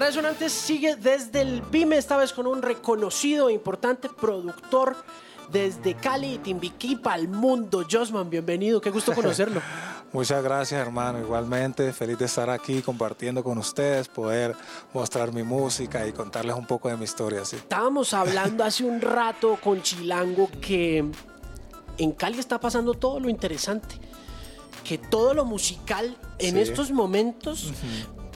Resonantes sigue desde el PYME, esta vez con un reconocido e importante productor desde Cali, Timbiquí, para el mundo. Josman, bienvenido, qué gusto conocerlo. Muchas gracias, hermano. Igualmente, feliz de estar aquí compartiendo con ustedes, poder mostrar mi música y contarles un poco de mi historia. ¿sí? Estábamos hablando hace un rato con Chilango que en Cali está pasando todo lo interesante, que todo lo musical en Sí. estos momentos,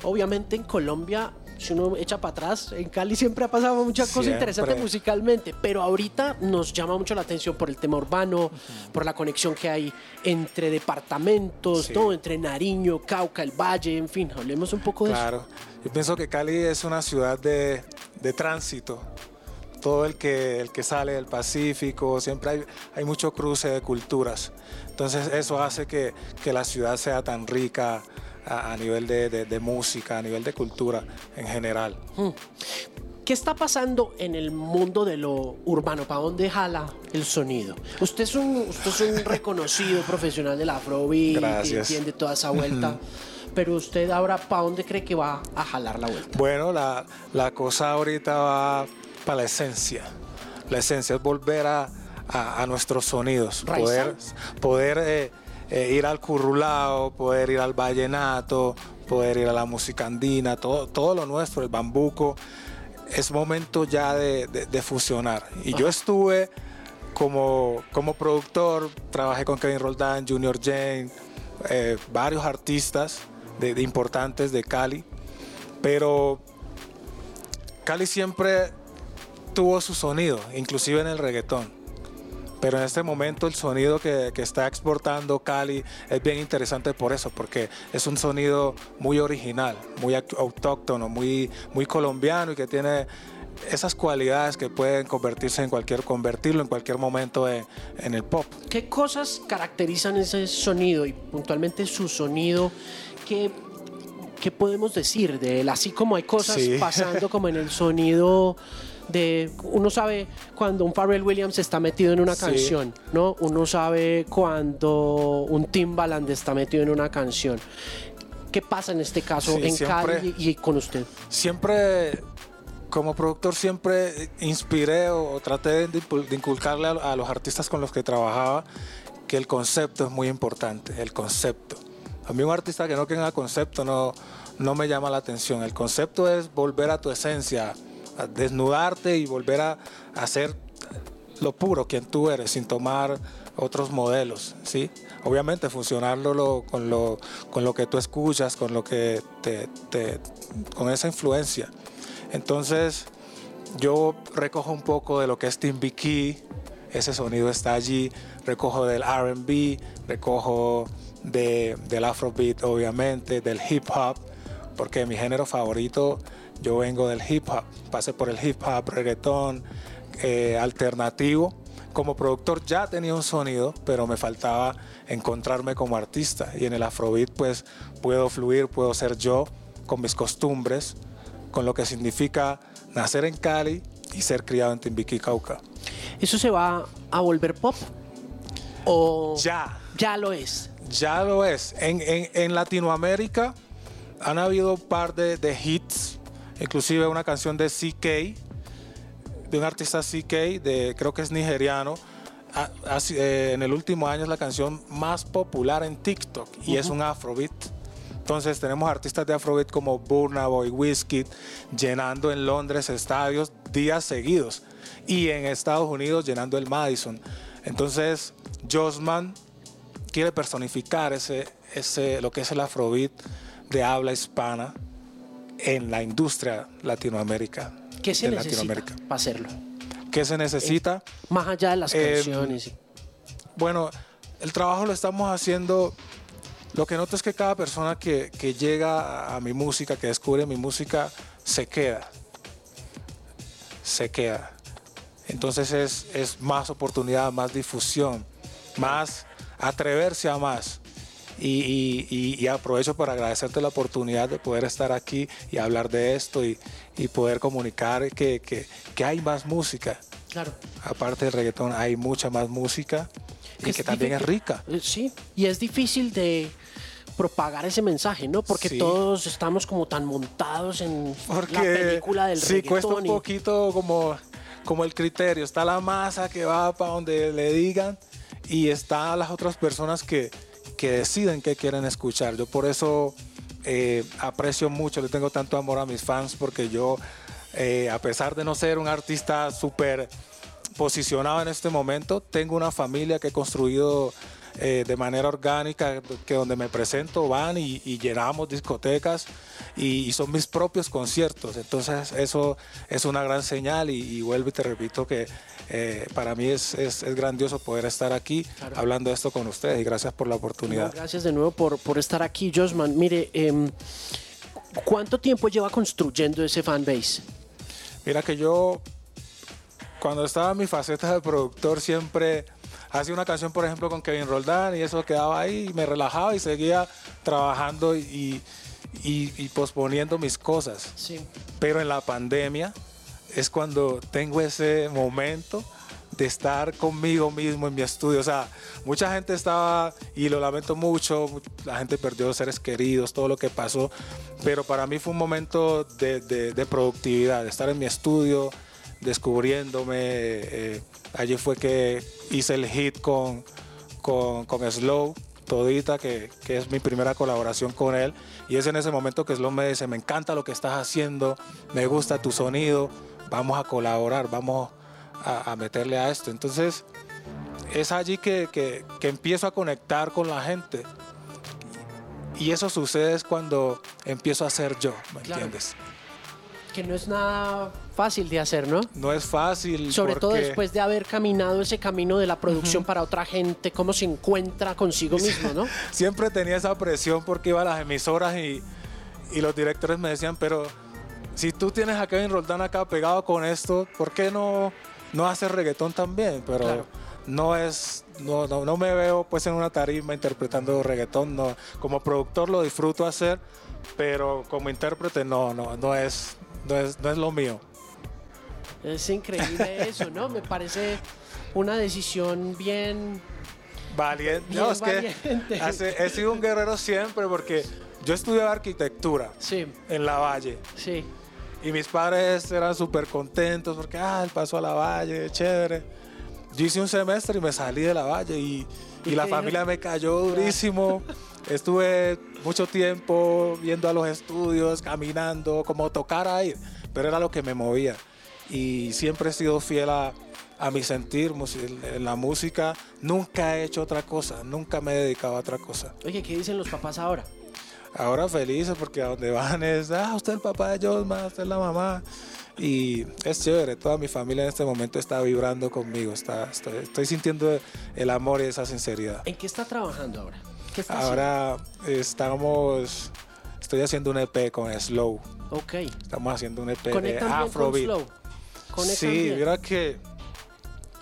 obviamente en Colombia, si uno echa para atrás, en Cali siempre ha pasado muchas cosas interesantes musicalmente, pero ahorita nos llama mucho la atención por el tema urbano, por la conexión que hay entre departamentos, Sí. todo entre Nariño, Cauca, el Valle, en fin, hablemos un poco de eso. Claro. Yo pienso que Cali es una ciudad de, de tránsito. Todo el que, el que sale del Pacífico, siempre hay, hay mucho cruce de culturas. Entonces eso hace que, que la ciudad sea tan rica a, a nivel de, de- de música, a nivel de cultura en general. ¿Qué está pasando en el mundo de lo urbano? ¿Para dónde jala el sonido? Usted es un, usted es un reconocido profesional del afrobeat, que entiende toda esa vuelta. Pero usted ahora, ¿para dónde cree que va a jalar la vuelta? Bueno, la, la cosa ahorita va para la esencia. La esencia es volver a, a- a nuestros sonidos, poder, poder eh, eh, ir al currulao, poder ir al vallenato, poder ir a la música andina, todo, todo lo nuestro, el bambuco. Es momento ya de, de- de fusionar. Y yo estuve como, como productor, trabajé con Kevin Roldán, Junior Jane, eh, varios artistas de- de importantes de Cali, pero Cali siempre tuvo su sonido, inclusive en el reggaetón. Pero en este momento el sonido que, que está exportando Cali es bien interesante por eso, porque es un sonido muy original, muy aut- autóctono, muy, muy colombiano y que tiene esas cualidades que pueden convertirse en cualquier, convertirlo en cualquier momento en, en el pop. ¿Qué cosas caracterizan ese sonido y puntualmente su sonido? ¿Qué, qué podemos decir de él? Así como hay cosas Sí. pasando como en el sonido de... Uno sabe cuando un Pharrell Williams está metido en una Sí. canción, ¿no? Uno sabe cuando un Timbaland está metido en una canción. ¿Qué pasa en este caso Sí, en siempre- Cali y con usted? siempre, como productor, siempre inspiré o, o traté de inculcarle a, a los artistas con los que trabajaba que el concepto es muy importante, el concepto. A mí un artista que no tenga concepto no, no me llama la atención. El concepto es volver a tu esencia, desnudarte y volver a, ser lo puro, quien tú eres, sin tomar otros modelos, ¿sí? Obviamente funcionarlo lo- con, lo, con lo que tú escuchas, con lo que te, te- con esa influencia. Entonces, yo recojo un poco de lo que es Timbiquí, ese sonido está allí, recojo del R&B, recojo de, del Afrobeat, obviamente, del hip hop, porque mi género favorito, yo vengo del hip hop, pasé por el hip hop, reggaetón, eh, alternativo. Como productor ya tenía un sonido, pero me faltaba encontrarme como artista. Y en el Afrobeat pues puedo fluir, puedo ser yo con mis costumbres, con lo que significa nacer en Cali y ser criado en Timbiquí, Cauca. ¿Eso se va a volver pop? ¿O Ya, ya lo es? ya lo es. En, en- en Latinoamérica han habido un par de, de hits, inclusive una canción de CK, de un artista CK, de, creo que es nigeriano. Si- eh, en el último año es la canción más popular en TikTok y es un afrobeat. Entonces tenemos artistas de afrobeat como Burna Boy, Wizkid, llenando en Londres estadios días seguidos y en Estados Unidos llenando el Madison. Entonces Josman quiere personificar ese, ese, lo que es el afrobeat de habla hispana en la industria Latinoamérica. ¿Qué se de necesita Latinoamérica. para hacerlo? ¿Qué se necesita? Más allá de las Eh, canciones. Bueno, el trabajo lo estamos haciendo. Lo que noto es que cada persona que, que llega a, a mi música, que descubre mi música, se queda. Se queda. Entonces es, es más oportunidad, más difusión, más atreverse a más. Y, y- y- y aprovecho para agradecerte la oportunidad de poder estar aquí y hablar de esto y, y poder comunicar que, que- que hay más música. Claro. Aparte del reggaetón, hay mucha más música y Es que también es rica. Eh, Sí, y es difícil de propagar ese mensaje, ¿no? Porque Sí. todos estamos como tan montados en Porque la película del sí cuesta un reggaetón y- poquito como, como el criterio. Está la masa que va para donde le digan y está las otras personas que, que deciden qué quieren escuchar. Yo por eso eh, aprecio mucho, le tengo tanto amor a mis fans porque yo, eh, a pesar de no ser un artista súper posicionado en este momento, tengo una familia que he construido eh, de manera orgánica, que donde me presento van y, y llenamos discotecas y, y son mis propios conciertos. Entonces eso es una gran señal y, y vuelvo y te repito que eh, para mí es, es- es grandioso poder estar aquí Claro. hablando de esto con ustedes y gracias por la No, oportunidad. gracias de nuevo por, por estar aquí, Josman. Mire, em, ¿cuánto tiempo lleva construyendo ese fanbase? Mira que yo, cuando estaba en mi faceta de productor, siempre hacía una canción, por ejemplo, con Kevin Roldán y eso quedaba ahí y me relajaba y seguía trabajando y, y- y posponiendo mis cosas. Sí. Pero en la pandemia es cuando tengo ese momento de estar conmigo mismo en mi estudio. O sea, mucha gente estaba, y lo lamento mucho, mu- la gente perdió seres queridos, todo lo que pasó, pero para mí fue un momento de, de- de productividad, de estar en mi estudio, descubriéndome. eh, allí fue que hice el hit con, con, con Slow, Todita, que, que es mi primera colaboración con él. Y es en ese momento que Slow me dice, me encanta lo que estás haciendo, me gusta tu sonido, vamos a colaborar, vamos a, a meterle a esto. Entonces, es allí que, que- que empiezo a conectar con la gente. Y eso sucede es cuando empiezo a ser yo, ¿me Claro. entiendes? Que no es nada fácil de hacer, ¿no? No es fácil. Sobre todo después de haber caminado ese camino de la producción para otra gente, cómo se encuentra consigo mismo, ¿no? siempre tenía esa presión porque iba a las emisoras y, y los directores me decían, pero si tú tienes a Kevin Roldán acá pegado con esto, ¿por qué no, no haces reggaetón también? Pero Claro. no es, no, no, no me veo pues en una tarima interpretando reggaetón, no. Como productor lo disfruto hacer, pero como intérprete no, no, no es, no es, no es lo mío. Es increíble eso, ¿no? Me parece una decisión bien... Valiente. Bien No, es que hace- he sido un guerrero siempre porque yo estudiaba arquitectura Sí, en La Valle. sí. Y mis padres eran súper contentos porque, ah, él pasó a la valle, chévere. Yo hice un semestre y me salí de la valle y, ¿Y y la familia me cayó durísimo. Estuve mucho tiempo viendo a los estudios, caminando, como tocar ahí, pero era lo que me movía. Y siempre he sido fiel a, a mi sentir en la música. Nunca he hecho otra cosa, nunca me he dedicado a otra cosa. Oye, ¿qué dicen los papás ahora? Ahora felices porque a donde van es, ah, usted es el papá de Josma, usted es la mamá. Y es chévere, toda mi familia en este momento está vibrando conmigo, está, estoy, estoy sintiendo el amor y esa sinceridad. ¿En qué está trabajando ahora? ¿Qué está haciendo? Ahora estamos, estoy haciendo un EP con Slow, Ok. estamos haciendo un EP de bien con Afrobeat. Slow. Sí, bien. mira que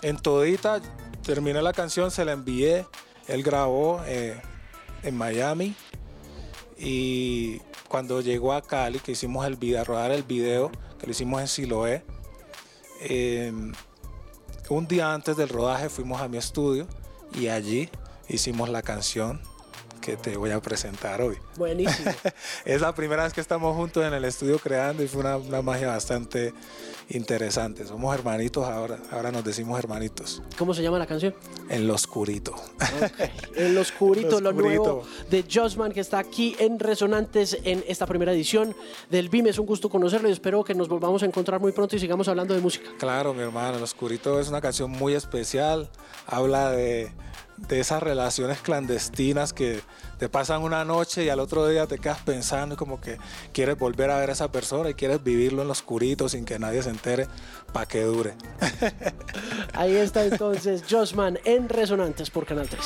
en todita terminé la canción, se la envié, él grabó eh, en Miami y cuando llegó a Cali, que hicimos el video, a rodar el video, que lo hicimos en Siloé, eh, un día antes del rodaje fuimos a mi estudio y allí hicimos la canción que te voy a presentar hoy. Buenísimo. Es la primera vez que estamos juntos en el estudio creando y fue una, una magia bastante interesante. Somos hermanitos ahora, ahora nos decimos hermanitos. ¿Cómo se llama la canción? En lo oscurito. Ok. El Oscurito, El lo Oscurito. nuevo de Josman que está aquí en Resonantes en esta primera edición del BIM. Es un gusto conocerlo y espero que nos volvamos a encontrar muy pronto y sigamos hablando de música. Claro, mi hermano, El Oscurito es una canción muy especial. Habla de, de esas relaciones clandestinas que te pasan una noche y al otro día te quedas pensando y como que quieres volver a ver a esa persona y quieres vivirlo en lo oscurito sin que nadie se entere para que dure. Ahí está entonces Josman en Resonantes por Canal 3.